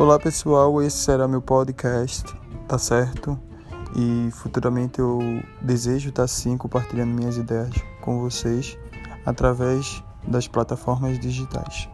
Olá pessoal, esse será meu podcast, tá certo? E futuramente eu desejo estar sim compartilhando minhas ideias com vocês através das plataformas digitais.